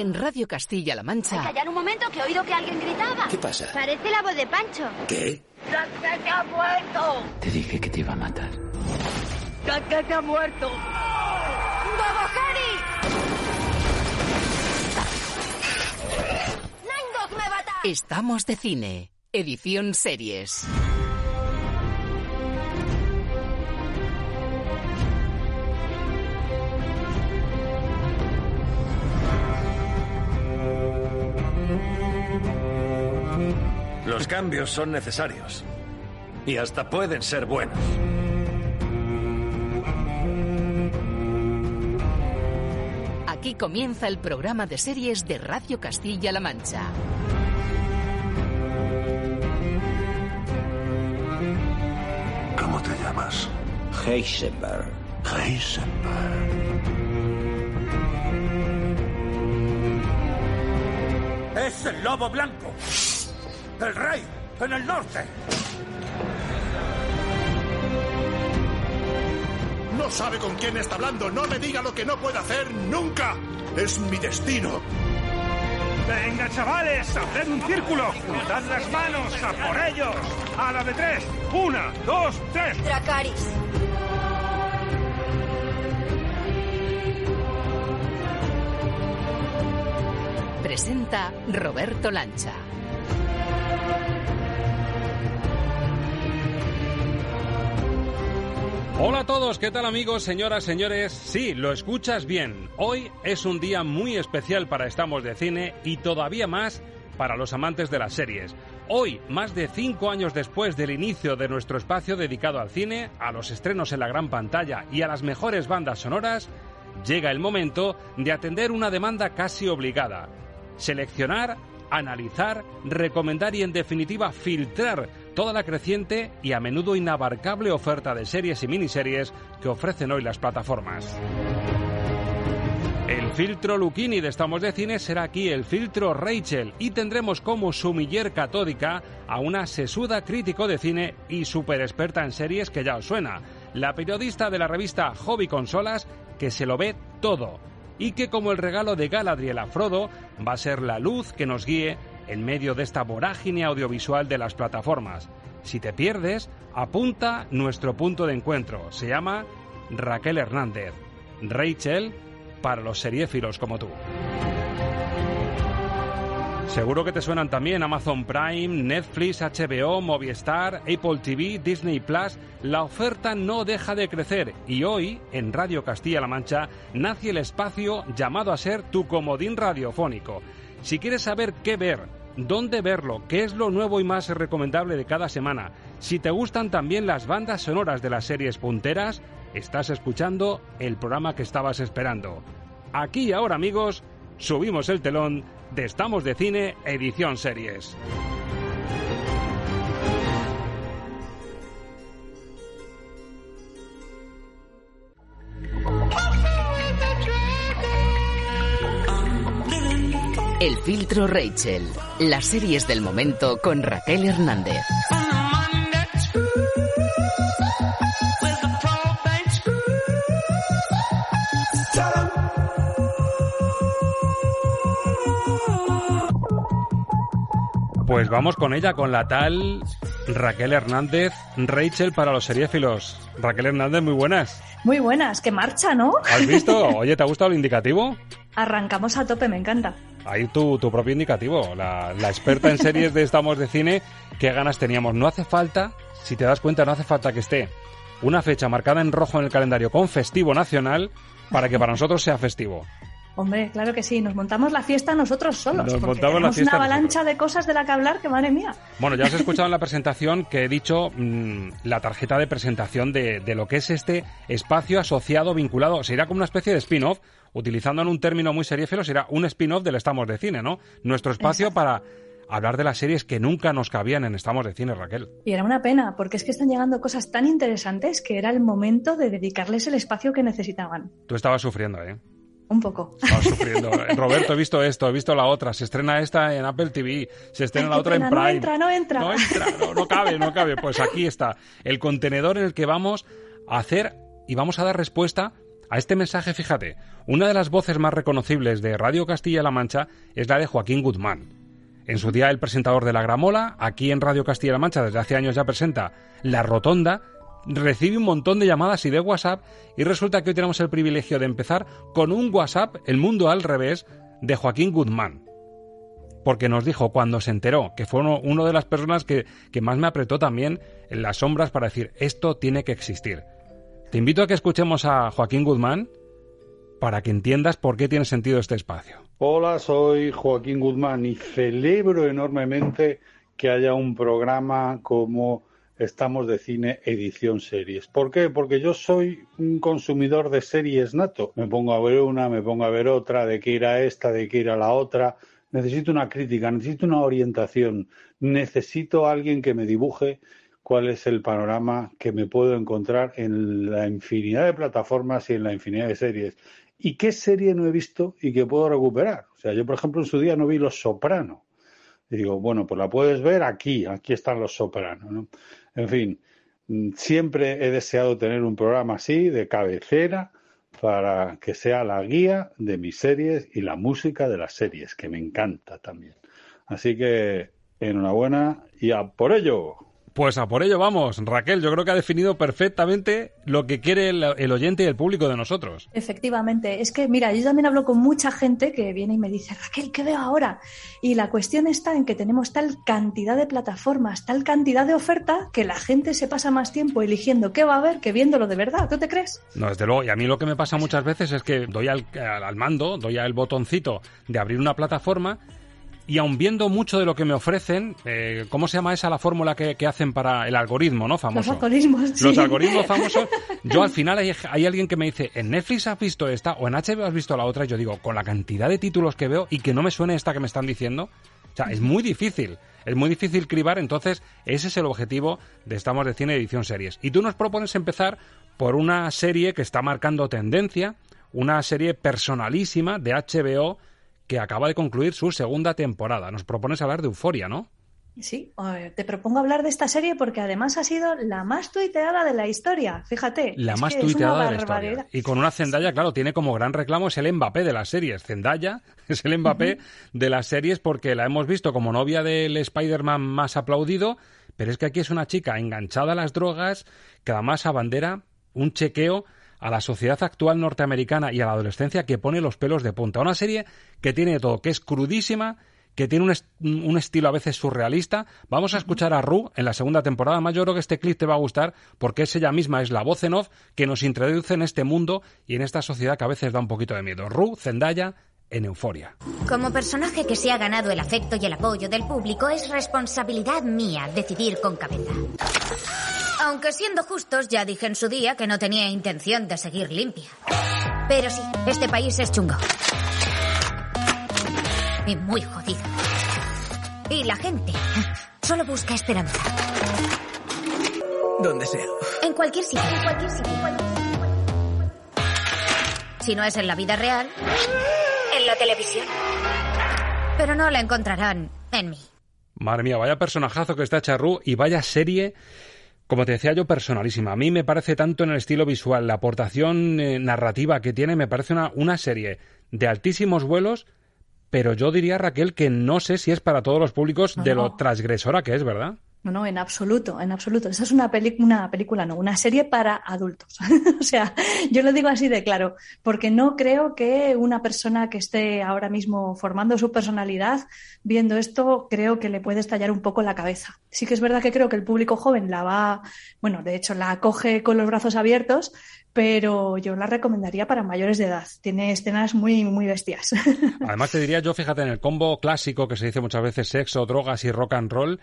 En Radio Castilla-La Mancha. Callar un momento que he oído que alguien gritaba. ¿Qué pasa? Parece la voz de Pancho. ¿Qué? ¡Ya ha muerto! Te dije que te iba a matar. ¡Ya ha muerto! ¡Vamos, Harry! ¡Nine Dog me mata! Estamos de cine. Edición series. Los cambios son necesarios. Y hasta pueden ser buenos. Aquí comienza el programa de series de Radio Castilla-La Mancha. ¿Cómo te llamas? Heisenberg. Heisenberg. ¡Es el lobo blanco! ¡El rey! ¡En el norte! No sabe con quién está hablando. No me diga lo que no puede hacer nunca. Es mi destino. ¡Venga, chavales! ¡Haced un círculo! ¡Juntad las manos! ¡A por ellos! ¡A la de tres! ¡Una, dos, tres! Dracaris. Presenta Roberto Lancha. Hola a todos, ¿qué tal amigos, señoras, señores? Sí, lo escuchas bien. Hoy es un día muy especial para Estamos de Cine y todavía más para los amantes de las series. Hoy, más de cinco años después del inicio de nuestro espacio dedicado al cine, a los estrenos en la gran pantalla y a las mejores bandas sonoras, llega el momento de atender una demanda casi obligada. Seleccionar, analizar, recomendar y en definitiva filtrar toda la creciente y a menudo inabarcable oferta de series y miniseries que ofrecen hoy las plataformas. El filtro Luchini de Estamos de Cine será aquí el filtro Rachel y tendremos como sumiller catódica a una sesuda crítico de cine y super experta en series que ya os suena, la periodista de la revista Hobby Consolas que se lo ve todo y que como el regalo de Galadriel a Frodo va a ser la luz que nos guíe en medio de esta vorágine audiovisual de las plataformas. Si te pierdes, apunta nuestro punto de encuentro. Se llama Raquel Hernández. Rachel para los seriéfilos como tú. Seguro que te suenan también Amazon Prime, Netflix, HBO, Movistar, Apple TV, Disney Plus. La oferta no deja de crecer y hoy, en Radio Castilla-La Mancha, nace el espacio llamado a ser tu comodín radiofónico. Si quieres saber qué ver, dónde verlo, qué es lo nuevo y más recomendable de cada semana, si te gustan también las bandas sonoras de las series punteras, estás escuchando el programa que estabas esperando. Aquí y ahora, amigos, subimos el telón de Estamos de Cine, edición series. El filtro Rachel. Las series del momento con Raquel Hernández. Pues vamos con ella, con la tal Raquel Hernández, Rachel para los seriéfilos. Raquel Hernández, muy buenas. Muy buenas, que marcha, ¿no? ¿Has visto? Oye, ¿te ha gustado el indicativo? Arrancamos a tope, me encanta. Ahí tu, tu propio indicativo, la, la experta en series de Estamos de Cine, qué ganas teníamos. No hace falta, si te das cuenta, no hace falta que esté una fecha marcada en rojo en el calendario con festivo nacional para que para nosotros sea festivo. Hombre, claro que sí, nos montamos la fiesta nosotros solos. Nos porque montamos la fiesta una avalancha nosotros. de cosas de la que hablar que madre mía. Bueno, ya has escuchado en la presentación que he dicho mm, la tarjeta de presentación de, de lo que es este espacio asociado, vinculado. Sería como una especie de spin-off, utilizando en un término muy seriéfilo, será un spin-off del Estamos de Cine, ¿no? Nuestro espacio Exacto. para hablar de las series que nunca nos cabían en Estamos de Cine, Raquel. Y era una pena, porque es que están llegando cosas tan interesantes que era el momento de dedicarles el espacio que necesitaban. Tú estabas sufriendo, ¿eh? Un poco. Estabas sufriendo. Roberto, he visto esto, he visto la otra. Se estrena esta en Apple TV, se estrena la otra en pena, no Prime. entra, no entra. No entra, no, no cabe, no cabe. Pues aquí está el contenedor en el que vamos a hacer y vamos a dar respuesta a este mensaje. Fíjate, una de las voces más reconocibles de Radio Castilla-La Mancha es la de Joaquín Guzmán. En su día el presentador de La Gramola, aquí en Radio Castilla-La Mancha desde hace años ya presenta La Rotonda, recibe un montón de llamadas y de WhatsApp y resulta que hoy tenemos el privilegio de empezar con un WhatsApp, El Mundo al Revés, de Joaquín Guzmán. Porque nos dijo cuando se enteró que fue uno, uno de las personas que, que más me apretó también en las sombras para decir esto tiene que existir. Te invito a que escuchemos a Joaquín Guzmán para que entiendas por qué tiene sentido este espacio. Hola, soy Joaquín Guzmán y celebro enormemente que haya un programa como Estamos de Cine Edición Series. ¿Por qué? Porque yo soy un consumidor de series nato. Me pongo a ver una, me pongo a ver otra, de qué ir a esta, de qué ir a la otra. Necesito una crítica, necesito una orientación, necesito a alguien que me dibuje cuál es el panorama que me puedo encontrar en la infinidad de plataformas y en la infinidad de series. ¿Y qué serie no he visto y que puedo recuperar? O sea, yo, por ejemplo, en su día no vi Los Soprano. Digo, bueno, pues la puedes ver aquí, aquí están Los Soprano. ¿no? En fin, mm, siempre he deseado tener un programa así, de cabecera, para que sea la guía de mis series y la música de las series, que me encanta también. Así que, enhorabuena y a por ello. Pues a por ello vamos. Raquel, yo creo que ha definido perfectamente lo que quiere el, el oyente y el público de nosotros. Efectivamente, es que mira, yo también hablo con mucha gente que viene y me dice, Raquel, ¿qué veo ahora? Y la cuestión está en que tenemos tal cantidad de plataformas, tal cantidad de oferta, que la gente se pasa más tiempo eligiendo qué va a ver que viéndolo de verdad. ¿Tú te crees? No, desde luego. Y a mí lo que me pasa muchas veces es que doy al, al, al mando, doy al botoncito de abrir una plataforma y aun viendo mucho de lo que me ofrecen, eh, ¿cómo se llama esa la fórmula que, que, hacen para el algoritmo, no? Famoso. Los algoritmos, sí. Los algoritmos famosos. Yo al final hay, hay, alguien que me dice, ¿en Netflix has visto esta o en HBO has visto la otra? Y yo digo, con la cantidad de títulos que veo y que no me suene esta que me están diciendo, o sea, es muy difícil. Es muy difícil cribar, entonces ese es el objetivo de Estamos de Cine Edición Series. Y tú nos propones empezar por una serie que está marcando tendencia, una serie personalísima de HBO que acaba de concluir su segunda temporada. Nos propones hablar de Euforia, ¿no? Sí, te propongo hablar de esta serie porque además ha sido la más tuiteada de la historia. Fíjate. La más tuiteada de la historia. Y con una Zendaya, claro, tiene como gran reclamo es el Mbappé de las series. Zendaya es el Mbappé uh -huh. de las series porque la hemos visto como novia del Spider-Man más aplaudido, pero es que aquí es una chica enganchada a las drogas que además abandera un chequeo a la sociedad actual norteamericana y a la adolescencia que pone los pelos de punta. Una serie que tiene todo, que es crudísima, que tiene un, est un, estilo a veces surrealista. Vamos a escuchar a Ru en la segunda temporada. Además, yo creo que este clip te va a gustar porque es ella misma, es la voz en off que nos introduce en este mundo y en esta sociedad que a veces da un poquito de miedo. Ru, Zendaya, en Euforia. Como personaje que se ha ganado el afecto y el apoyo del público, es responsabilidad mía decidir con cabeza. Aunque siendo justos, ya dije en su día que no tenía intención de seguir limpia. Pero sí, este país es chungo. Y muy jodido. Y la gente solo busca esperanza. Donde sea. En cualquier sitio, en cualquier sitio, en cualquier sitio. Si no es en la vida real, en la televisión. Pero no la encontrarán en mí. Madre mía, vaya personajazo que está Charru y vaya serie como te decía yo, personalísima. A mí me parece tanto en el estilo visual, la aportación eh, narrativa que tiene, me parece una, una serie de altísimos vuelos, pero yo diría, Raquel, que no sé si es para todos los públicos no, de lo transgresora que es, ¿verdad? No, no, en absoluto, en absoluto. Esa es una, una película, no, una serie para adultos. o sea, yo lo digo así de claro, porque no creo que una persona que esté ahora mismo formando su personalidad, viendo esto, creo que le puede estallar un poco la cabeza. Sí que es verdad que creo que el público joven la va, bueno, de hecho la acoge con los brazos abiertos, pero yo la recomendaría para mayores de edad. Tiene escenas muy, muy bestias. Además, te diría yo, fíjate, en el combo clásico que se dice muchas veces sexo, drogas y rock and roll,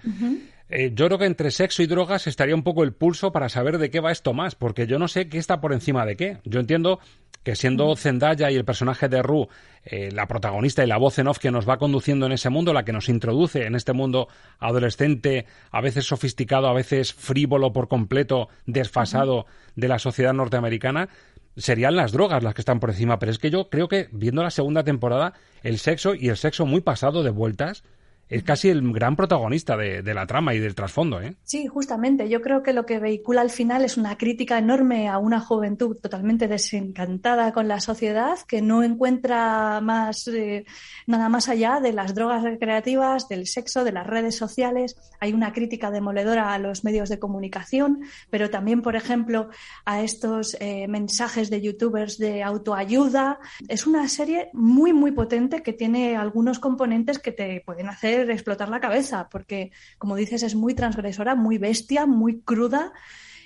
eh, yo creo que entre sexo y drogas estaría un poco el pulso para saber de qué va esto más, porque yo no sé qué está por encima de qué. Yo entiendo que siendo Zendaya y el personaje de Rue eh, la protagonista y la voz en off que nos va conduciendo en ese mundo, la que nos introduce en este mundo adolescente, a veces sofisticado, a veces frívolo por completo, desfasado de la sociedad norteamericana, serían las drogas las que están por encima. Pero es que yo creo que viendo la segunda temporada, el sexo y el sexo muy pasado de vueltas, es casi el gran protagonista de, la trama y del trasfondo. ¿eh? Sí, justamente. Yo creo que lo que vehicula al final es una crítica enorme a una juventud totalmente desencantada con la sociedad, que no encuentra más eh, nada más allá de las drogas recreativas, del sexo, de las redes sociales. Hay una crítica demoledora a los medios de comunicación, pero también, por ejemplo, a estos eh, mensajes de youtubers de autoayuda. Es una serie muy, muy potente que tiene algunos componentes que te pueden hacer explotar la cabeza, porque, como dices, es muy transgresora, muy bestia, muy cruda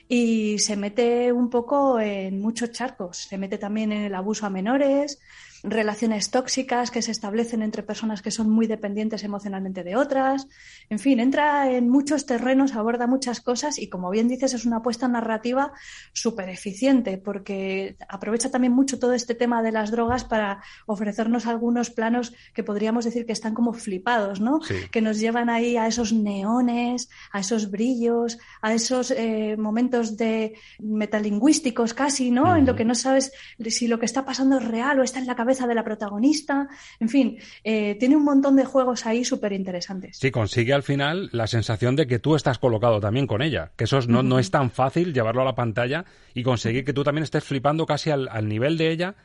y se mete un poco en muchos charcos. Se mete también en el abuso a menores, relaciones tóxicas que se establecen entre personas que son muy dependientes emocionalmente de otras. En fin, entra en muchos terrenos, aborda muchas cosas y, como bien dices, es una apuesta narrativa súper eficiente porque aprovecha también mucho todo este tema de las drogas para ofrecernos algunos planos que podríamos decir que están como flipados, ¿no? Que nos llevan ahí a esos neones, a esos brillos, a esos eh, momentos de metalingüísticos casi, ¿no? En lo que no sabes si lo que está pasando es real o está en la cabeza de la protagonista. En fin, eh, tiene un montón de juegos ahí súper interesantes. Sí, consigue al final la sensación de que tú estás colocado también con ella, que eso no, no es tan fácil llevarlo a la pantalla y conseguir que tú también estés flipando casi al, nivel de ella,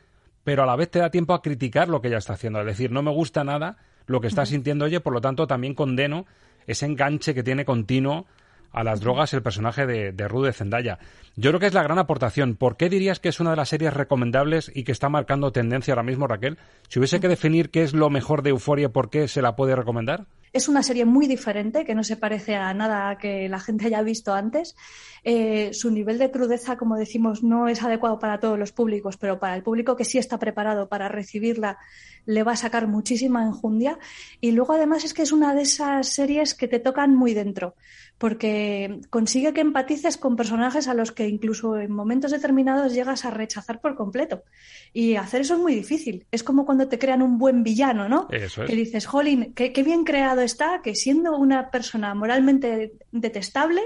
pero a la vez te da tiempo a criticar lo que ella está haciendo. Es decir, no me gusta nada lo que está sintiendo ella, por lo tanto también condeno ese enganche que tiene continuo a las drogas el personaje de, de Rude Zendaya. Yo creo que es la gran aportación. ¿Por qué dirías que es una de las series recomendables y que está marcando tendencia ahora mismo, Raquel? Si hubiese que definir qué es lo mejor de Euforia, ¿por qué se la puede recomendar? Es una serie muy diferente, que no se parece a nada que la gente haya visto antes. Eh, su nivel de crudeza, como decimos, no es adecuado para todos los públicos, pero para el público que sí está preparado para recibirla, le va a sacar muchísima enjundia. Y luego, además, es que es una de esas series que te tocan muy dentro, porque consigue que empatices con personajes a los que incluso en momentos determinados llegas a rechazar por completo. Y hacer eso es muy difícil. Es como cuando te crean un buen villano, ¿no? Que dices, jolín, qué, qué bien creado está, que siendo una persona moralmente detestable,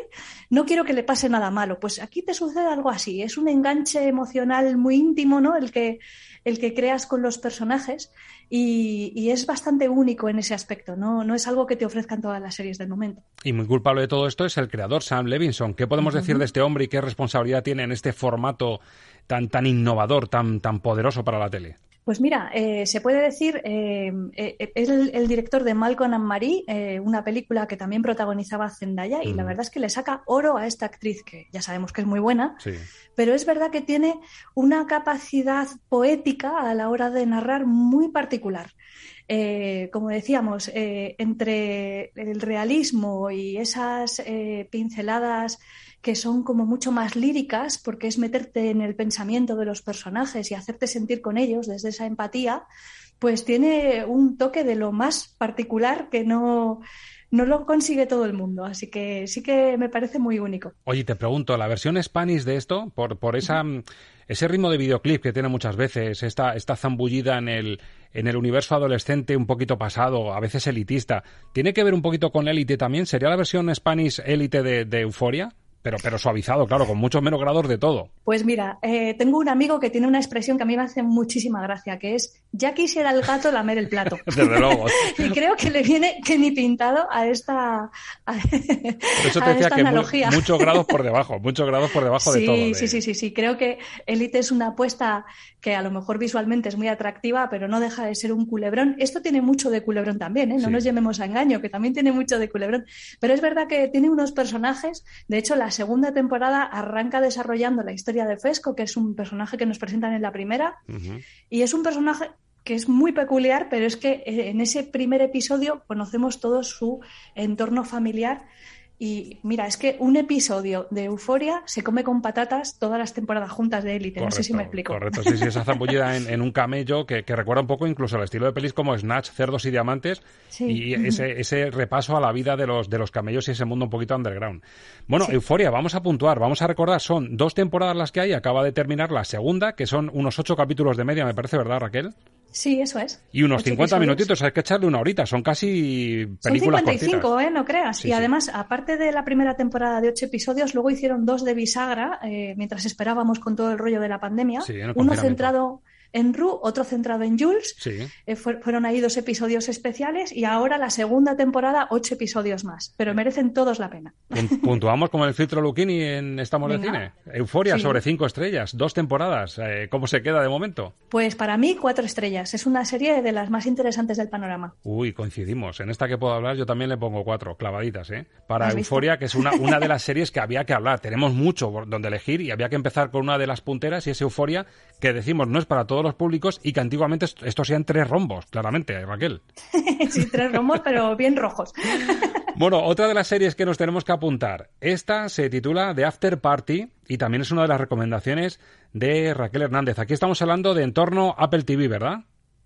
no quiero que le pase nada malo. Pues aquí te sucede algo así. Es un enganche emocional muy íntimo, ¿no? El que, el que creas con los personajes y, es bastante único en ese aspecto, ¿no? no es algo que te ofrezcan todas las series del momento. Y muy culpable de todo esto es el creador Sam Levinson. ¿Qué podemos decir de este hombre y qué responsabilidad tiene en este formato tan, tan innovador, tan, tan poderoso para la tele? Pues mira, eh, se puede decir, eh, eh, es el, director de Malcolm and Marie, una película que también protagonizaba Zendaya, y la verdad es que le saca oro a esta actriz, que ya sabemos que es muy buena, pero es verdad que tiene una capacidad poética a la hora de narrar muy particular. Como decíamos, entre el realismo y esas pinceladas que son como mucho más líricas, porque es meterte en el pensamiento de los personajes y hacerte sentir con ellos desde esa empatía, pues tiene un toque de lo más particular que no, no lo consigue todo el mundo, así que sí que me parece muy único. Oye, te pregunto, ¿la versión Spanish de esto, por, por esa, ese ritmo de videoclip que tiene muchas veces, esta, esta zambullida en el, en el universo adolescente un poquito pasado, a veces elitista, ¿tiene que ver un poquito con Élite también? ¿Sería la versión Spanish Élite de, de Euforia? Pero, pero suavizado, claro, con muchos menos grados de todo. Pues mira, eh, tengo un amigo que tiene una expresión que a mí me hace muchísima gracia, que es, ya quisiera el gato lamer el plato. Desde luego. y creo que le viene que ni pintado a esta, a, Eso te decía que muchos grados por debajo, muchos grados por debajo de todo. Sí, sí, sí, sí. Creo que Elite es una apuesta que a lo mejor visualmente es muy atractiva, pero no deja de ser un culebrón. Esto tiene mucho de culebrón también, ¿eh? no nos llamemos a engaño, que también tiene mucho de culebrón. Pero es verdad que tiene unos personajes, de hecho la segunda temporada arranca desarrollando la historia de Fesco, que es un personaje que nos presentan en la primera, y es un personaje que es muy peculiar, pero es que eh, en ese primer episodio conocemos todo su entorno familiar Y mira, es que un episodio de Euforia se come con patatas todas las temporadas juntas de Élite. No sé si me explico. Correcto, sí, sí, esa zambullida en, en un camello que, que, recuerda un poco incluso al estilo de pelis como Snatch, Cerdos y Diamantes Sí. y ese, ese repaso a la vida de los, de los camellos y ese mundo un poquito underground. Bueno, Euforia, vamos a puntuar, vamos a recordar, son dos temporadas las que hay, acaba de terminar la segunda, que son unos ocho capítulos de media, me parece, ¿verdad, Raquel? Sí, eso es. Y unos Ocho 50 episodios. minutitos, hay que echarle una horita, son casi Son películas 55, cortitas. ¿eh? No creas. Sí, y además, aparte de la primera temporada de ocho episodios, luego hicieron dos de bisagra, eh, mientras esperábamos con todo el rollo de la pandemia. Sí, Uno centrado en Ru, otro centrado en Jules. Sí. Eh, fue- fueron ahí dos episodios especiales y ahora la segunda temporada, ocho episodios más. Pero merecen todos la pena. Pun- Puntuamos como el filtro Lucchini en Estamos de. Cine. Euforia Sí. sobre cinco estrellas, dos temporadas. Eh, ¿Cómo se queda de momento? Pues para mí, cuatro estrellas. Es una serie de las más interesantes del panorama. Uy, coincidimos. En esta que puedo hablar yo también le pongo cuatro, clavaditas, ¿eh? Para. Euforia, que es una, una de las series que había que hablar. Tenemos mucho donde elegir y había que empezar con una de las punteras y es Euforia, que decimos no es para todos los públicos y que antiguamente est- estos sean tres rombos, claramente, Raquel. sí, tres romos, pero bien rojos. Bueno, otra de las series que nos tenemos que apuntar. Esta se titula The After Party y también es una de las recomendaciones de Raquel Hernández. Aquí estamos hablando de entorno Apple TV, ¿verdad?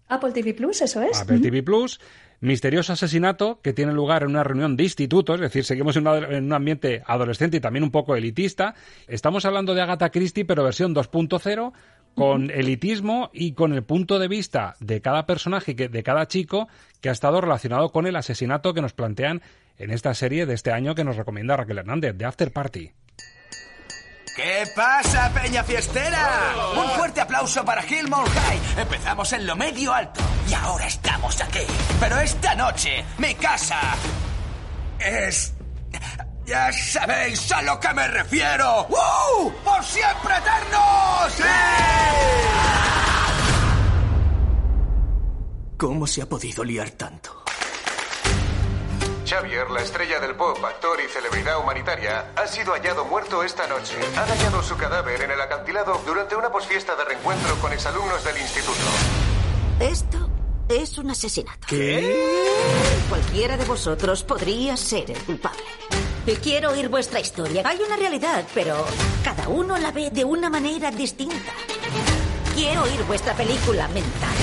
Apple TV Plus, eso es. Apple TV Plus. Misterioso asesinato que tiene lugar en una reunión de institutos, es decir, seguimos en, una- en un ambiente adolescente y también un poco elitista. Estamos hablando de Agatha Christie, pero versión 2.0, con elitismo y con el punto de vista de cada personaje, de cada chico que ha estado relacionado con el asesinato que nos plantean en esta serie de este año que nos recomienda Raquel Hernández, de After Party. ¿Qué pasa, Peña Fiestera? Un fuerte aplauso para Hillmore High. Empezamos en lo medio alto y ahora estamos aquí. Pero esta noche, mi casa es... Ya sabéis a lo que me refiero. ¡Uh! ¡Por siempre eternos! ¡Sí! ¿Cómo se ha podido liar tanto? Xavier, la estrella del pop, actor y celebridad humanitaria, ha sido hallado muerto esta noche. Han hallado su cadáver en el acantilado durante una posfiesta de reencuentro con exalumnos del instituto. Esto es un asesinato. ¿Qué? Cualquiera de vosotros podría ser el culpable. Quiero oír vuestra historia. Hay una realidad, pero cada uno la ve de una manera distinta. Quiero oír vuestra película mental.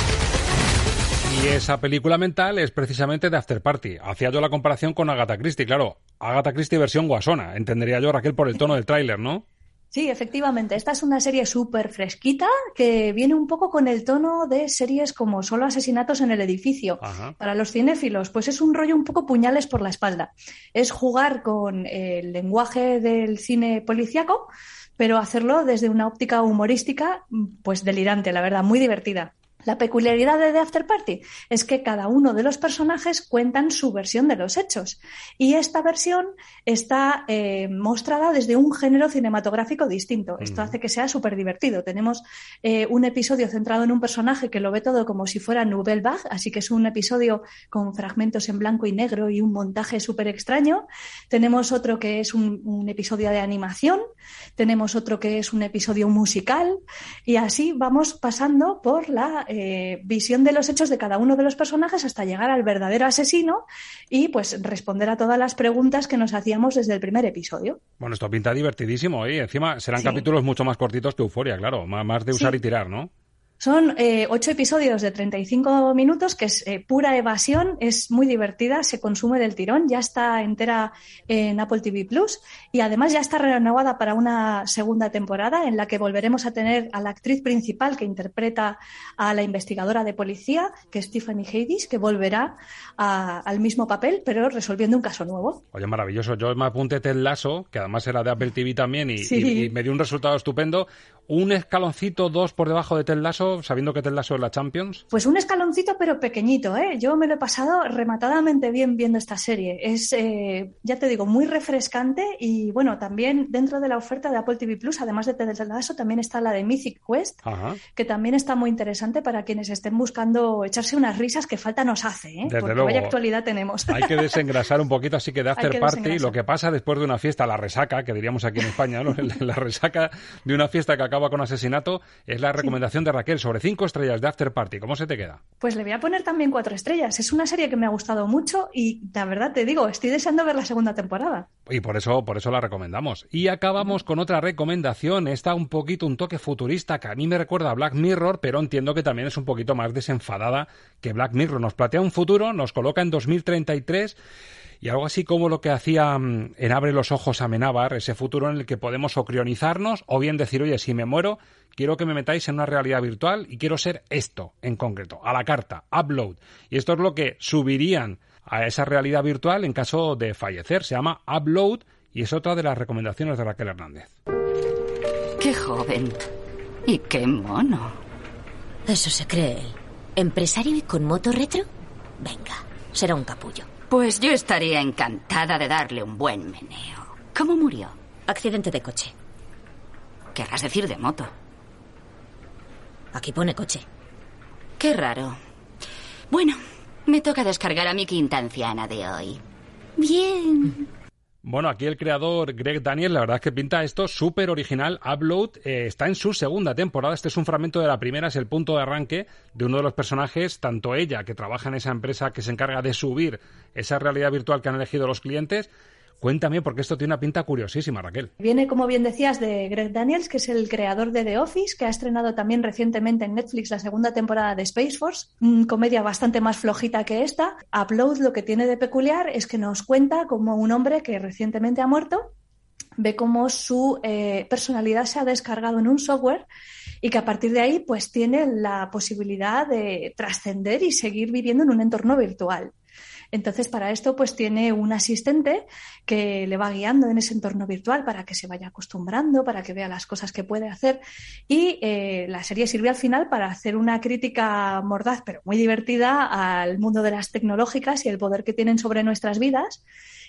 Y esa película mental es precisamente de After Party. Hacía yo la comparación con Agatha Christie, claro. Agatha Christie versión guasona. Entendería yo, Raquel, por el tono del tráiler, ¿no? Sí, efectivamente. Esta es una serie súper fresquita que viene un poco con el tono de series como Solo asesinatos en el edificio. Ajá. Para los cinéfilos, pues es un rollo un poco puñales por la espalda. Es jugar con el lenguaje del cine policíaco, pero hacerlo desde una óptica humorística, pues delirante, la verdad, muy divertida. La peculiaridad de The After Party es que cada uno de los personajes cuentan su versión de los hechos y esta versión está eh, mostrada desde un género cinematográfico distinto. Esto hace que sea súper divertido. Tenemos eh, un episodio centrado en un personaje que lo ve todo como si fuera Nouvelle Vague, así que es un episodio con fragmentos en blanco y negro y un montaje súper extraño. Tenemos otro que es un, un episodio de animación, tenemos otro que es un episodio musical y así vamos pasando por la eh, visión de los hechos de cada uno de los personajes hasta llegar al verdadero asesino y pues responder a todas las preguntas que nos hacíamos desde el primer episodio. Bueno, esto pinta divertidísimo y encima serán Sí. capítulos mucho más cortitos que Euforia, claro. Má- Más de usar Sí. y tirar, ¿no? Son eh, ocho episodios de 35 minutos, que es eh, pura evasión, es muy divertida, se consume del tirón, ya está entera en Apple TV Plus y además ya está renovada para una segunda temporada en la que volveremos a tener a la actriz principal que interpreta a la investigadora de policía, que es Tiffany Haddish, que volverá a- al mismo papel, pero resolviendo un caso nuevo. Oye, maravilloso. Yo me apunté Ted Lasso, que además era de Apple TV también, y, Sí. y- y me dio un resultado estupendo. Un escaloncito, dos por debajo de Ted Lasso, sabiendo que Ted Lasso es la Champions. Pues un escaloncito, pero pequeñito, ¿eh? Yo me lo he pasado rematadamente bien viendo esta serie. Es, eh, ya te digo, muy refrescante y, bueno, también dentro de la oferta de Apple TV Plus, además de Ted Lasso, también está la de Mythic Quest, Ajá. que también está muy interesante para quienes estén buscando echarse unas risas que falta nos hace, ¿eh? Desde Porque luego. vaya actualidad tenemos. Hay que desengrasar un poquito, así que de after que party, lo que pasa después de una fiesta, la resaca, que diríamos aquí en España, ¿no? la resaca de una fiesta que acaba acaba con asesinato, es la recomendación de Raquel sobre cinco estrellas de After Party. ¿Cómo se te queda? Pues le voy a poner también cuatro estrellas. Es una serie que me ha gustado mucho y la verdad te digo, estoy deseando ver la segunda temporada. Y por eso, por eso la recomendamos. Y acabamos con otra recomendación. Está un poquito un toque futurista que a mí me recuerda a Black Mirror, pero entiendo que también es un poquito más desenfadada que Black Mirror. Nos plantea un futuro, nos coloca en 2033 y algo así como lo que hacía mm, en Abre los ojos a Menábar, ese futuro en el que podemos o crionizarnos o bien decir, oye, si me muero, quiero que me metáis en una realidad virtual y quiero ser esto en concreto, a la carta, upload. Y esto es lo que subirían a esa realidad virtual en caso de fallecer. Se llama upload y es otra de las recomendaciones de Raquel Hernández. Qué joven. Y qué mono. Eso se cree él. ¿Empresario y con moto retro? Venga, será un capullo. Pues yo estaría encantada de darle un buen meneo. ¿Cómo murió? Accidente de coche. Querrás decir de moto. Aquí pone coche. Qué raro. Bueno, me toca descargar a mi quinta anciana de hoy. Bien. Bueno, aquí el creador Greg Daniel, la verdad es que pinta esto súper original. Upload eh, está en su segunda temporada. Este es un fragmento de la primera, es el punto de arranque de uno de los personajes, tanto ella, que trabaja en esa empresa que se encarga de subir esa realidad virtual que han elegido los clientes, Cuéntame, porque esto tiene una pinta curiosísima, Raquel. Viene, como bien decías, de Greg Daniels, que es el creador de The Office, que ha estrenado también recientemente en Netflix la segunda temporada de Space Force, una comedia bastante más flojita que esta. Upload lo que tiene de peculiar es que nos cuenta como un hombre que recientemente ha muerto ve cómo su eh, personalidad se ha descargado en un software y que a partir de ahí pues tiene la posibilidad de trascender y seguir viviendo en un entorno virtual. Entonces, para esto, pues tiene un asistente que le va guiando en ese entorno virtual para que se vaya acostumbrando, para que vea las cosas que puede hacer. Y eh, la serie sirve al final para hacer una crítica mordaz, pero muy divertida, al mundo de las tecnológicas y el poder que tienen sobre nuestras vidas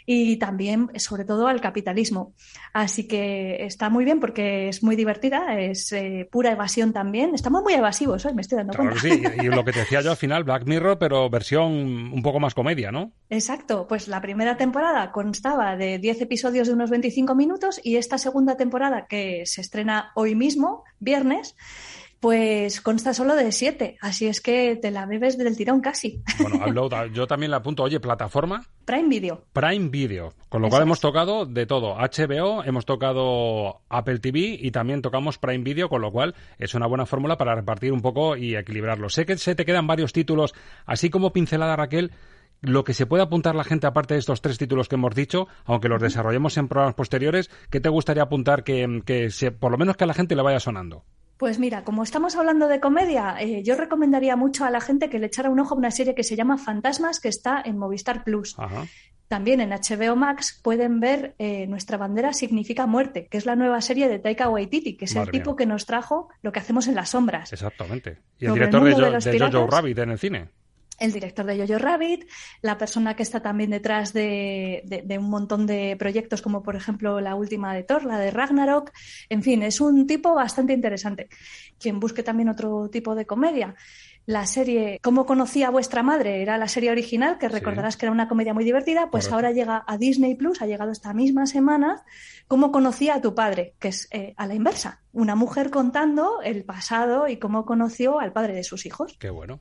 y también, sobre todo, al capitalismo. Así que está muy bien porque es muy divertida, es eh, pura evasión también. Estamos muy evasivos hoy, me estoy dando cuenta. sí, y lo que te decía yo al final, Black Mirror, pero versión un poco más comedia, ¿no? Exacto, pues la primera temporada constaba de 10 episodios de unos 25 minutos y esta segunda temporada que se estrena hoy mismo, viernes, pues consta solo de siete, así es que te la bebes del tirón casi. Bueno, yo también la apunto. Oye, ¿plataforma? Prime Video. Prime Video. Con lo cual hemos tocado de todo. HBO, hemos tocado Apple TV y también tocamos Prime Video, con lo cual es una buena fórmula para repartir un poco y equilibrarlo. Sé que se te quedan varios títulos, así como pincelada Raquel, lo que se puede apuntar la gente, aparte de estos tres títulos que hemos dicho, aunque los desarrollemos en programas posteriores, ¿qué te gustaría apuntar que, que se, por lo menos que a la gente le vaya sonando? Pues mira, como estamos hablando de comedia, eh, yo recomendaría mucho a la gente que le echara un ojo a una serie que se llama Fantasmas, que está en Movistar Plus. También en HBO Max pueden ver eh, Nuestra bandera significa muerte, que es la nueva serie de Taika Waititi, que es el tipo que nos trajo lo que hacemos en las sombras. Exactamente. Y el director de, Jojo Rabbit en el cine el director de Jojo Rabbit, la persona que está también detrás de, un montón de proyectos, como por ejemplo la última de Thor, la de Ragnarok. En fin, es un tipo bastante interesante. Quien busque también otro tipo de comedia. La serie ¿Cómo conocí a vuestra madre? era la serie original, que recordarás que era una comedia muy divertida, pues ahora llega a Disney Plus, ha llegado esta misma semana, ¿Cómo conocí a tu padre? que es eh, a la inversa, una mujer contando el pasado y cómo conoció al padre de sus hijos. Qué bueno.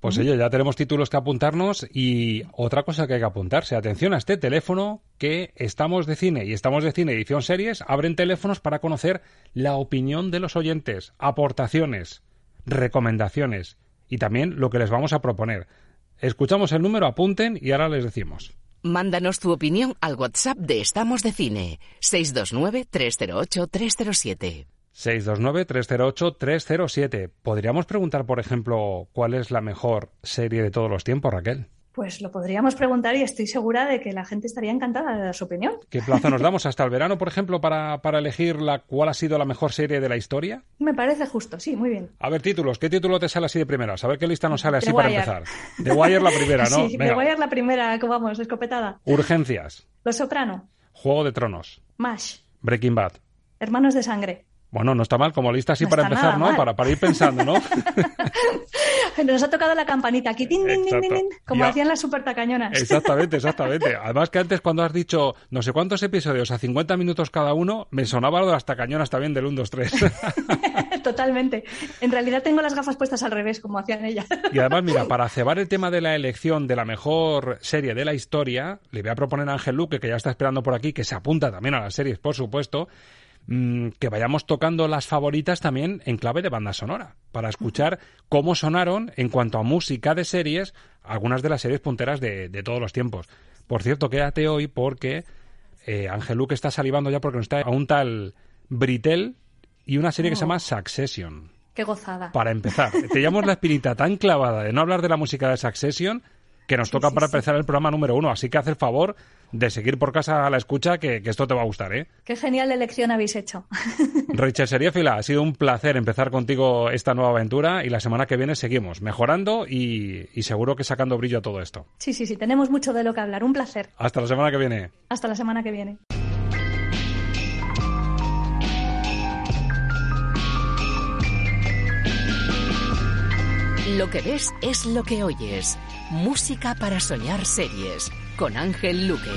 Pues oye, ya tenemos títulos que apuntarnos y otra cosa que hay que apuntarse. Atención a este teléfono que estamos de cine y estamos de cine edición series. Abren teléfonos para conocer la opinión de los oyentes, aportaciones, recomendaciones y también lo que les vamos a proponer. Escuchamos el número, apunten y ahora les decimos. Mándanos tu opinión al WhatsApp de Estamos de Cine 629 308 307. 629-308-307. ¿Podríamos preguntar, por ejemplo, cuál es la mejor serie de todos los tiempos, Raquel? Pues lo podríamos preguntar y estoy segura de que la gente estaría encantada de dar su opinión. ¿Qué plazo nos damos hasta el verano, por ejemplo, para, para elegir la, cuál ha sido la mejor serie de la historia? Me parece justo, sí, muy bien. A ver, títulos, ¿qué título te sale así de primera? A ver qué lista nos sale así para empezar. The Wire la primera, ¿no? Sí, The Wire la primera, vamos, escopetada. Urgencias. Los Soprano. Juego de Tronos. Mash. Breaking Bad. Hermanos de Sangre. Bueno, no está mal como lista así para empezar, ¿no? Para, para ir pensando, ¿no? Nos ha tocado la campanita aquí, tin, tin, tin, como Ya. hacían las supertacañonas. Exactamente, exactamente. Además que antes cuando has dicho no sé cuántos episodios a 50 minutos cada uno, me sonaba lo de las tacañonas también del 1, 2, 3. Totalmente. En realidad tengo las gafas puestas al revés, como hacían ellas. Y además, mira, para cebar el tema de la elección de la mejor serie de la historia, le voy a proponer a Ángel Luque, que ya está esperando por aquí, que se apunta también a las series, por supuesto, mm, que vayamos tocando las favoritas también en clave de banda sonora, para escuchar cómo sonaron en cuanto a música de series algunas de las series punteras de, de todos los tiempos. Por cierto, quédate hoy porque eh, Ángel está salivando ya porque nos está a un tal Britel y una serie que se Oh. llama Succession Qué gozada. para empezar. Teníamos la espinita tan clavada de no hablar de la música de Succession que nos toca sí, para sí. empezar el programa número uno. Así que haz el favor de seguir por casa a la escucha, que, que esto te va a gustar, ¿eh? Qué genial elección habéis hecho. Rachel Seriefila, ha sido un placer empezar contigo esta nueva aventura y la semana que viene seguimos mejorando y, y seguro que sacando brillo a todo esto. Sí, sí, sí, tenemos mucho de lo que hablar. Un placer. Hasta la semana que viene. Hasta la semana que viene. Lo que ves es lo que oyes. Música para soñar series. Con Ángel Luque.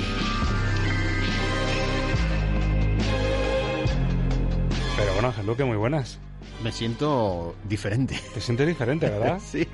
Pero bueno, Ángel Luque, muy buenas. Me siento diferente. Te sientes diferente, ¿verdad? sí,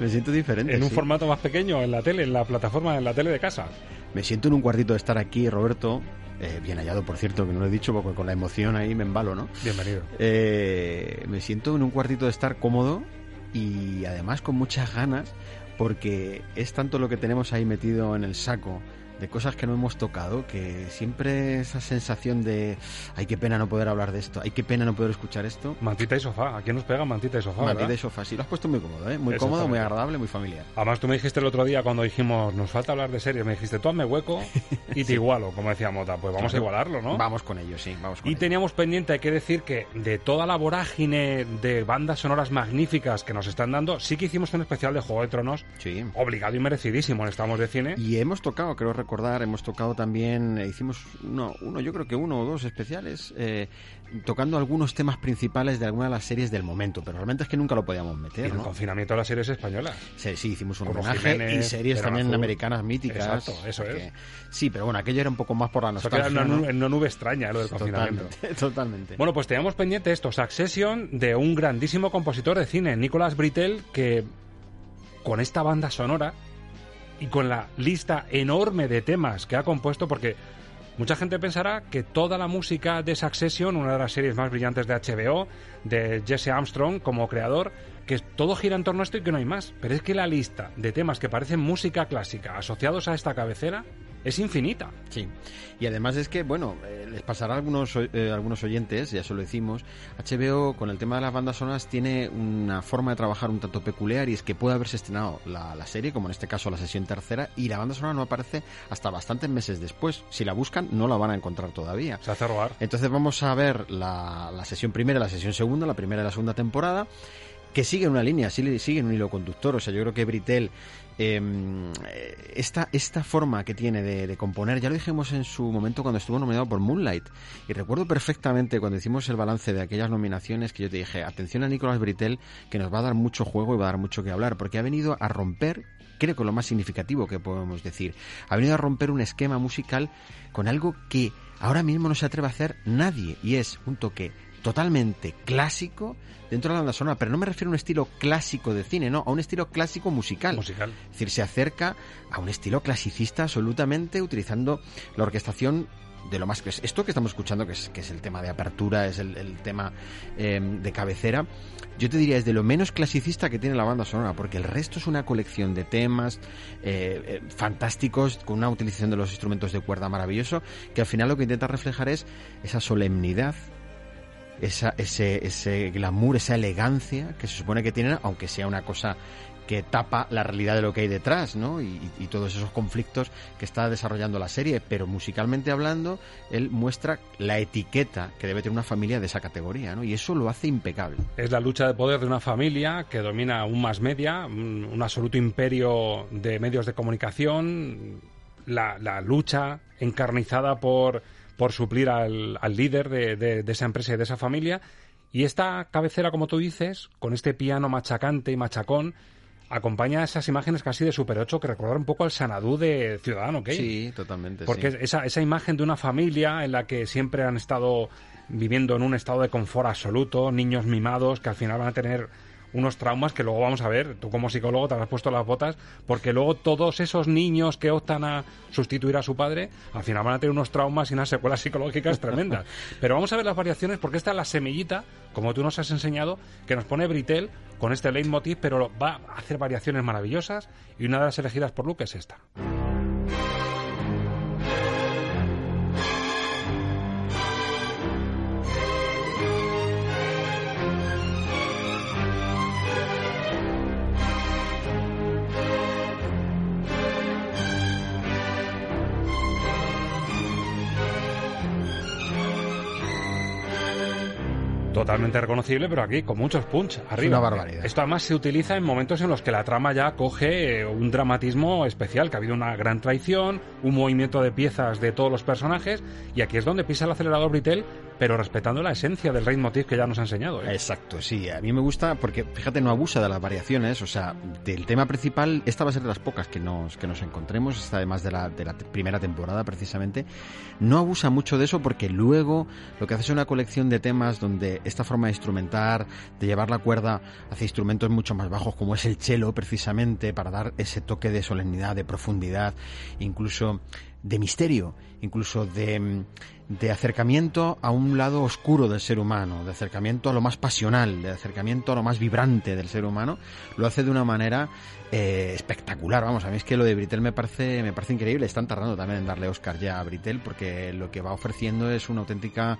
me siento diferente. En un sí. formato más pequeño, en la tele, en la plataforma, en la tele de casa. Me siento en un cuartito de estar aquí, Roberto. Eh, bien hallado, por cierto, que no lo he dicho porque con la emoción ahí me embalo, ¿no? Bienvenido. Eh, me siento en un cuartito de estar cómodo y además con muchas ganas porque es tanto lo que tenemos ahí metido en el saco de cosas que no hemos tocado que siempre esa sensación de ay qué pena no poder hablar de esto, ay qué pena no poder escuchar esto. Mantita y sofá. ¿A quién nos pega mantita y sofá? Mantita verdad? y sofá, sí, lo has puesto muy cómodo, ¿eh? Muy cómodo, muy agradable, muy familiar. Además, tú me dijiste el otro día cuando dijimos, nos falta hablar de series, me dijiste, tú hazme hueco y te igualo, como decía Mota. Pues vamos a igualarlo, ¿no? Vamos con ello, sí, vamos con Y ello. teníamos pendiente, hay que decir que de toda la vorágine de bandas sonoras magníficas que nos están dando, sí que hicimos un especial de Juego de Tronos, Sí. obligado y merecidísimo en Estamos de Cine. Y hemos tocado, creo recordar, hemos tocado también, eh, hicimos uno, uno, yo creo que uno o dos especiales, eh, tocando algunos temas principales de alguna de las series del momento, pero realmente es que nunca lo podíamos Y meter, en el ¿no? confinamiento de las series españolas. Sí, sí, hicimos un Curro homenaje Jiménez, y series también Azul. americanas míticas. Exacto, eso porque- es. Sí, pero bueno, aquello era un poco más por la Eso nostalgia. en una, ¿no? una nube extraña, lo del confinamiento. Totalmente, totalmente. Bueno, pues teníamos pendiente esto, Succession, de un grandísimo compositor de cine, Nicolas Britell, que con esta banda sonora y con la lista enorme de temas que ha compuesto, porque mucha gente pensará que toda la música de Succession, una de las series más brillantes de HBO, de Jesse Armstrong como creador, que todo gira en torno a esto y que no hay más. Pero es que la lista de temas que parecen música clásica asociados a esta cabecera es infinita. Sí, y además es que, bueno, eh, les pasará a algunos, eh, algunos oyentes, ya se lo decimos, HBO con el tema de las bandas sonoras tiene una forma de trabajar un tanto peculiar y es que puede haberse estrenado la, la serie, como en este caso la sesión tercera, y la banda sonora no aparece hasta bastantes meses después. Si la buscan, no la van a encontrar todavía. Se hace robar. Entonces vamos a ver la, la sesión primera la sesión segunda, la primera y la segunda temporada, que siguen una línea, sigue- siguen un hilo conductor. O sea, yo creo que Britel, eh, esta, esta forma que tiene de, de componer, ya lo dijimos en su momento cuando estuvo nominado por Moonlight. Y recuerdo perfectamente cuando hicimos el balance de aquellas nominaciones que yo te dije, atención a Nicolas Britel, que nos va a dar mucho juego y va a dar mucho que hablar, porque ha venido a romper creo que lo más significativo que podemos decir. Ha venido a romper un esquema musical con algo que ahora mismo no se atreve a hacer nadie y es un toque totalmente clásico dentro de la banda sonora, pero no me refiero a un estilo clásico de cine, no, a un estilo clásico musical. Musical. Es decir, se acerca a un estilo clasicista absolutamente utilizando la orquestación de lo más que es esto que estamos escuchando que es, que es el tema de apertura es el, el tema eh, de cabecera yo te diría es de lo menos clasicista que tiene la banda sonora porque el resto es una colección de temas eh, eh, fantásticos con una utilización de los instrumentos de cuerda maravilloso que al final lo que intenta reflejar es esa solemnidad esa, ese, glamour, esa elegancia que se supone que tienen, aunque sea una cosa que tapa la realidad de lo que hay detrás, ¿no? Y, todos esos conflictos que está desarrollando la serie. Pero musicalmente hablando, él muestra la etiqueta que debe tener una familia de esa categoría, ¿no? Y eso lo hace impecable. Es la lucha de poder de una familia que domina un más media, un, un absoluto imperio de medios de comunicación, la, la lucha encarnizada por, por suplir al, al líder de, de- de esa empresa y de esa familia. Y esta cabecera, como tú dices, con este piano machacante y machacón, acompaña esas imágenes casi de Super 8 que recuerdan un poco al Sanadú de Ciudadano Kane. Sí, totalmente. Porque sí. esa, esa imagen de una familia en la que siempre han estado viviendo en un estado de confort absoluto, niños mimados que al final van a tener unos traumas que luego vamos a ver, tú como psicólogo te habrás puesto las botas, porque luego todos esos niños que optan a sustituir a su padre, al final van a tener unos traumas y unas secuelas psicológicas tremendas. Pero vamos a ver las variaciones, porque esta es la semillita, como tú nos has enseñado, que nos pone Britel con este leitmotiv, pero va a hacer variaciones maravillosas, y una de las elegidas por Luke es esta. Totalmente reconocible, pero aquí con muchos punch arriba. una barbaridad. Esto además se utiliza en momentos en los que la trama ya coge eh, un dramatismo especial, que ha habido una gran traición, un movimiento de piezas de todos los personajes, y aquí es donde pisa el acelerador Britel, pero respetando la esencia del leitmotiv que ya nos ha enseñado. ¿eh? Exacto, sí. A mí me gusta porque, fíjate, no abusa de las variaciones. O sea, del tema principal, esta va a ser de las pocas que nos, que nos encontremos, esta además de la, de la primera temporada precisamente. No abusa mucho de eso porque luego lo que hace es una colección de temas donde esta forma de instrumentar, de llevar la cuerda hacia instrumentos mucho más bajos, como es el cello precisamente, para dar ese toque de solemnidad, de profundidad, incluso de misterio, incluso de, de, acercamiento a un lado oscuro del ser humano, de acercamiento a lo más pasional, de acercamiento a lo más vibrante del ser humano, lo hace de una manera eh, espectacular. Vamos, a mí es que lo de Britel me parece, me parece increíble. Están tardando también en darle Oscar ya a Britel porque lo que va ofreciendo es una auténtica,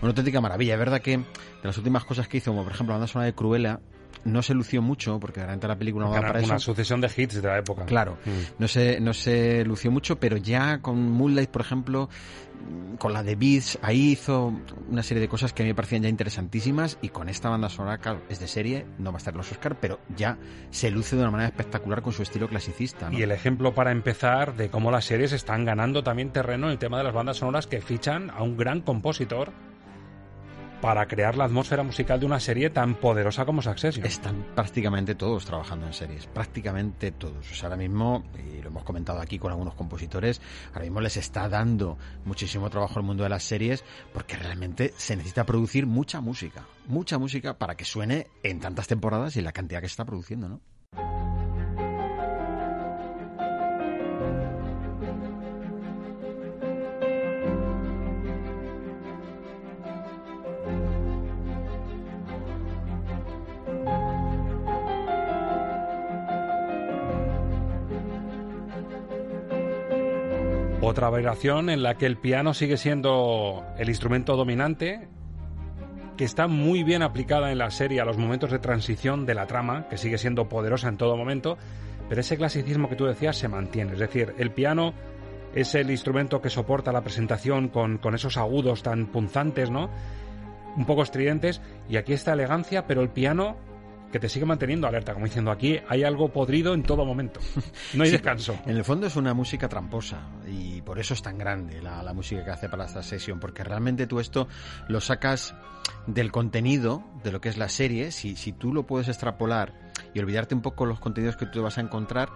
una auténtica maravilla. Es verdad que de las últimas cosas que hizo, como por ejemplo la banda sonora de Cruella, no se lució mucho porque realmente la película no va para una eso. Una sucesión de hits de la época. Claro, mm. no se no se lució mucho, pero ya con Moonlight, por ejemplo, con la de Beats, ahí hizo una serie de cosas que a mí me parecían ya interesantísimas y con esta banda sonora, claro, es de serie, no va a estar los Oscar, pero ya se luce de una manera espectacular con su estilo clasicista. ¿no? Y el ejemplo para empezar de cómo las series están ganando también terreno en el tema de las bandas sonoras que fichan a un gran compositor para crear la atmósfera musical de una serie tan poderosa como Succession. Están prácticamente todos trabajando en series, prácticamente todos. Ahora mismo, y lo hemos comentado aquí con algunos compositores, ahora mismo les está dando muchísimo trabajo al mundo de las series porque realmente se necesita producir mucha música, mucha música para que suene en tantas temporadas y la cantidad que se está produciendo, ¿no? Otra variación en la que el piano sigue siendo el instrumento dominante, que está muy bien aplicada en la serie a los momentos de transición de la trama, que sigue siendo poderosa en todo momento, pero ese clasicismo que tú decías se mantiene. Es decir, el piano es el instrumento que soporta la presentación con, con esos agudos tan punzantes, ¿no? Un poco estridentes, y aquí está elegancia, pero el piano que te sigue manteniendo alerta, como diciendo aquí hay algo podrido en todo momento. No hay Sí, descanso. En el fondo es una música tramposa y por eso es tan grande la, la música que hace para esta sesión, porque realmente tú esto lo sacas del contenido de lo que es la serie, si, si tú lo puedes extrapolar y olvidarte un poco los contenidos que tú vas a encontrar,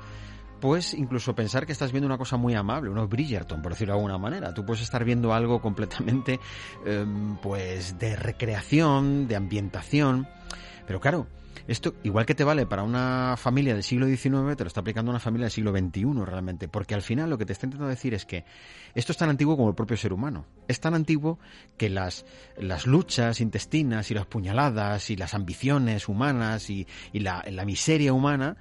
puedes incluso pensar que estás viendo una cosa muy amable, unos Bridgerton, por decirlo de alguna manera. Tú puedes estar viendo algo completamente, eh, pues, de recreación, de ambientación, pero claro, esto, igual que te vale para una familia del siglo XIX, te lo está aplicando una familia del siglo XXI realmente. Porque al final lo que te está intentando decir es que esto es tan antiguo como el propio ser humano. Es tan antiguo que las, las luchas intestinas y las puñaladas y las ambiciones humanas y, y la, la miseria humana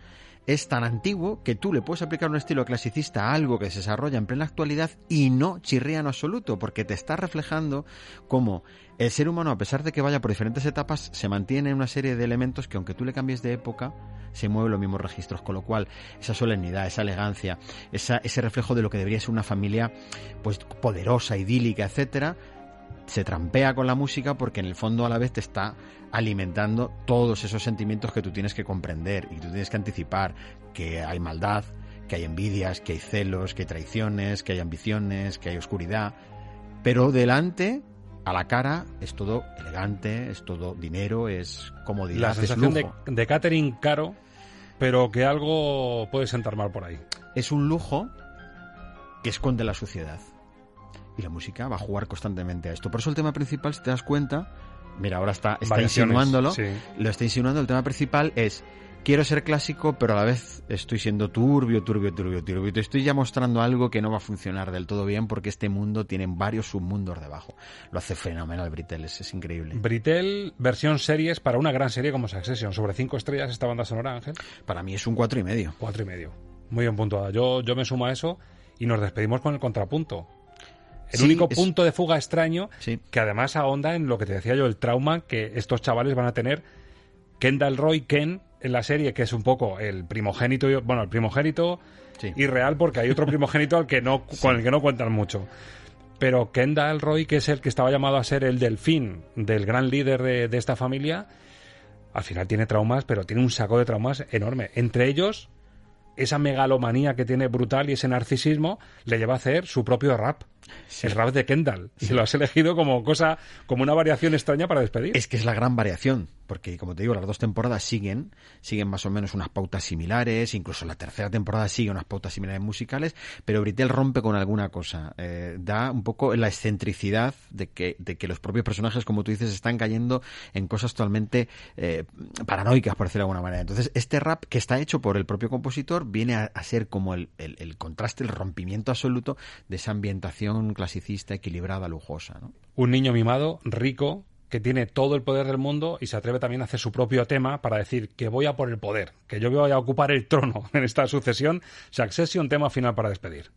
es tan antiguo que tú le puedes aplicar un estilo clasicista a algo que se desarrolla en plena actualidad y no chirría en absoluto, porque te está reflejando cómo el ser humano, a pesar de que vaya por diferentes etapas, se mantiene en una serie de elementos que aunque tú le cambies de época, se mueven los mismos registros, con lo cual esa solemnidad, esa elegancia, ese reflejo de lo que debería ser una familia pues poderosa, idílica, etcétera, se trampea con la música porque en el fondo a la vez te está alimentando todos esos sentimientos que tú tienes que comprender y tú tienes que anticipar que hay maldad, que hay envidias, que hay celos, que hay traiciones, que hay ambiciones, que hay oscuridad, pero delante a la cara es todo elegante, es todo dinero, es comodidad, La es sensación de, de catering caro pero que algo puede sentar mal por ahí. Es un lujo que esconde la suciedad. Y la música va a jugar constantemente a esto. Por eso el tema principal, si te das cuenta, mira, ahora está, está insinuándolo, sí. lo está insinuando, el tema principal es quiero ser clásico, pero a la vez estoy siendo turbio, turbio, turbio, turbio. Y te estoy ya mostrando algo que no va a funcionar del todo bien porque este mundo tiene varios submundos debajo. Lo hace fenomenal Britel, es, es increíble. Britel, versión series para una gran serie como Succession. Sobre cinco estrellas esta banda sonora, Ángel. Para mí es un cuatro y medio. Cuatro y medio. Muy bien puntuada. Yo, yo me sumo a eso y nos despedimos con el contrapunto. El Sí, único es- punto de fuga extraño que además ahonda en lo que te decía yo, el trauma que estos chavales van a tener. Kendall Roy Ken en la serie, que es un poco el primogénito, bueno, el primogénito irreal porque hay otro primogénito al que no, con el que no cuentan mucho. Pero Kendall Roy, que es el que estaba llamado a ser el delfín del gran líder de, de esta familia, al final tiene traumas, pero tiene un saco de traumas enorme. Entre ellos, esa megalomanía que tiene brutal y ese narcisismo le lleva a hacer su propio rap. El rap de Kendall. Y lo has elegido como cosa, como una variación extraña para despedir. Es que es la gran variación, porque como te digo, las dos temporadas siguen, siguen más o menos unas pautas similares, incluso la tercera temporada sigue unas pautas similares musicales, pero Britel rompe con alguna cosa, eh, da un poco la excentricidad de que, de que los propios personajes, como tú dices, están cayendo en cosas totalmente eh, paranoicas, por decirlo de alguna manera. Entonces, este rap que está hecho por el propio compositor viene a, a ser como el, el- el contraste, el rompimiento absoluto de esa ambientación clasicista, equilibrada, lujosa. ¿no? Un niño mimado, rico, que tiene todo el poder del mundo y se atreve también a hacer su propio tema para decir que voy a por el poder, que yo voy a ocupar el trono en esta sucesión. Succession, tema final para despedir.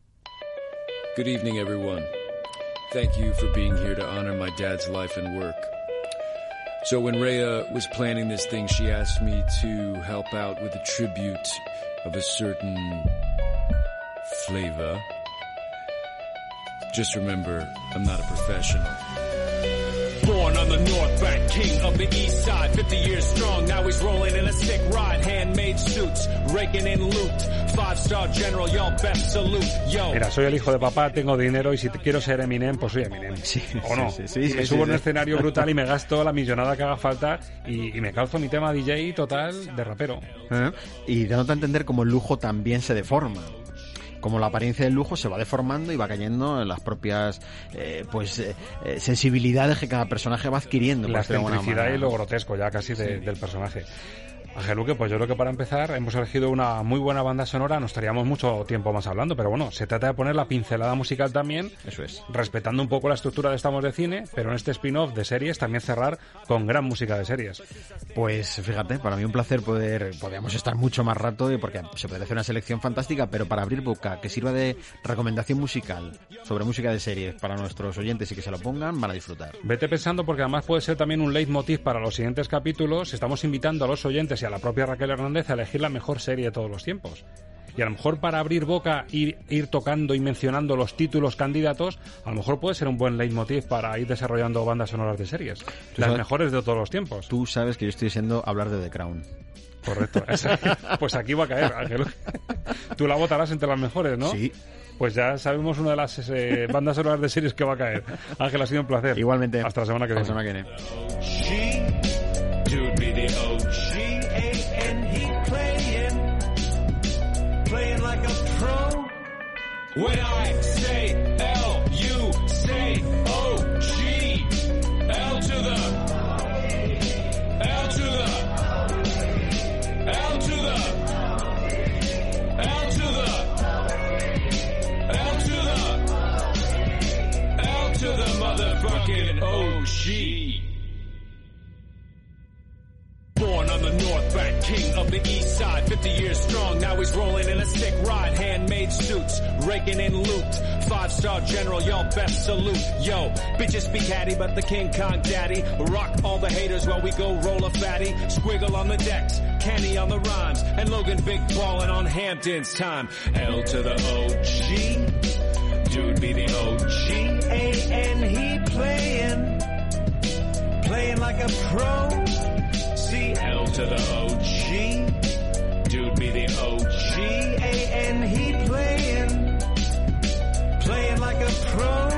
Good evening, everyone. Thank you for being here to honor my dad's life and work. So, when Rhea was planning this thing, she asked me to help out with a tribute of a certain flavor. Just remember, I'm not a professional. Born on the North Bank, king of the East Side, 50 years strong. Now he's rolling in a sick ride, handmade suits, raking in loot. Five star general, y'all best salute. Yo. Mira, soy el hijo de papá, tengo dinero y si te quiero ser Eminem, pues soy Eminem. ¿O no? sí, sí, sí, me sí, subo en sí. un escenario brutal y me gasto la millonada que haga falta y, y me calzo mi tema DJ total de rapero. ¿Eh? Y dándote a entender cómo el lujo también se deforma. Como la apariencia del lujo se va deformando y va cayendo en las propias eh, pues eh, eh, sensibilidades que cada personaje va adquiriendo. La excentricidad y lo grotesco ya casi de- Sí. del personaje. Angeluque, pues yo creo que para empezar hemos elegido una muy buena banda sonora, nos estaríamos mucho tiempo más hablando, pero bueno, se trata de poner la pincelada musical también, Eso es. respetando un poco la estructura de Estamos de Cine, pero en este spin-off de series también cerrar con gran música de series. Pues fíjate, para mí un placer poder, podríamos estar mucho más rato porque se puede hacer una selección fantástica, pero para abrir boca, que sirva de recomendación musical sobre música de series para nuestros oyentes y que se lo pongan, van a disfrutar. Vete pensando porque además puede ser también un leitmotiv para los siguientes capítulos. Estamos invitando a los oyentes y a la propia Raquel Hernández a elegir la mejor serie de todos los tiempos. Y a lo mejor para abrir boca y ir tocando y mencionando los títulos candidatos, a lo mejor puede ser un buen leitmotiv para ir desarrollando bandas sonoras de series. Las sabes- mejores de todos los tiempos. Tú sabes que yo estoy diciendo hablar de The Crown. Correcto. Pues aquí va a caer, Ángel. Tú la votarás entre las mejores, ¿no? Sí. Pues ya sabemos una de las eh, bandas sonoras de series que va a caer. Ángel, ha sido un placer. Igualmente. Hasta la semana que Hasta la viene. semana que viene. Be the playing, playing like a pro. When I say L, you say O-G, L to the, L to the, L to the, L to the, L to the, L to the motherfucking OG. The North Bank, king of the East Side, 50 years strong. Now he's rolling in a sick ride, handmade suits, raking in loot. Five star general, y'all best salute. Yo, bitches speak hatty, but the King Kong daddy. Rock all the haters while we go roll a fatty. Squiggle on the decks, Kenny on the rhymes, and Logan big ballin' on Hampton's time. L to the OG, dude be the OG. A-N he playing, playing like a pro. To the OG. Dude be the OG. A-N he playing. Playing like a pro.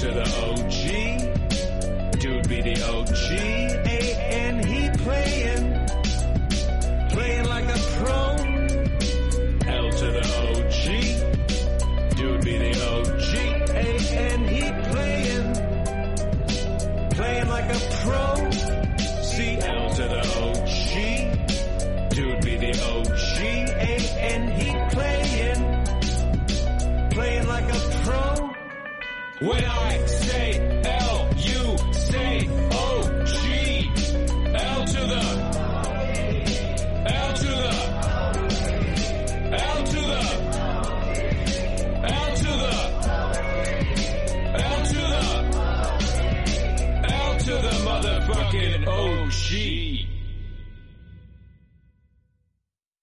To the OG, dude be the OG, and he playing, playing like a pro. L to the OG, dude be the OG, and he playing, playing like a pro. C L to the OG, dude be the OG, and he playing, playing like a. When I say L, you say O G. L to the L to the L to the L to the L to the L to the motherfucking OG.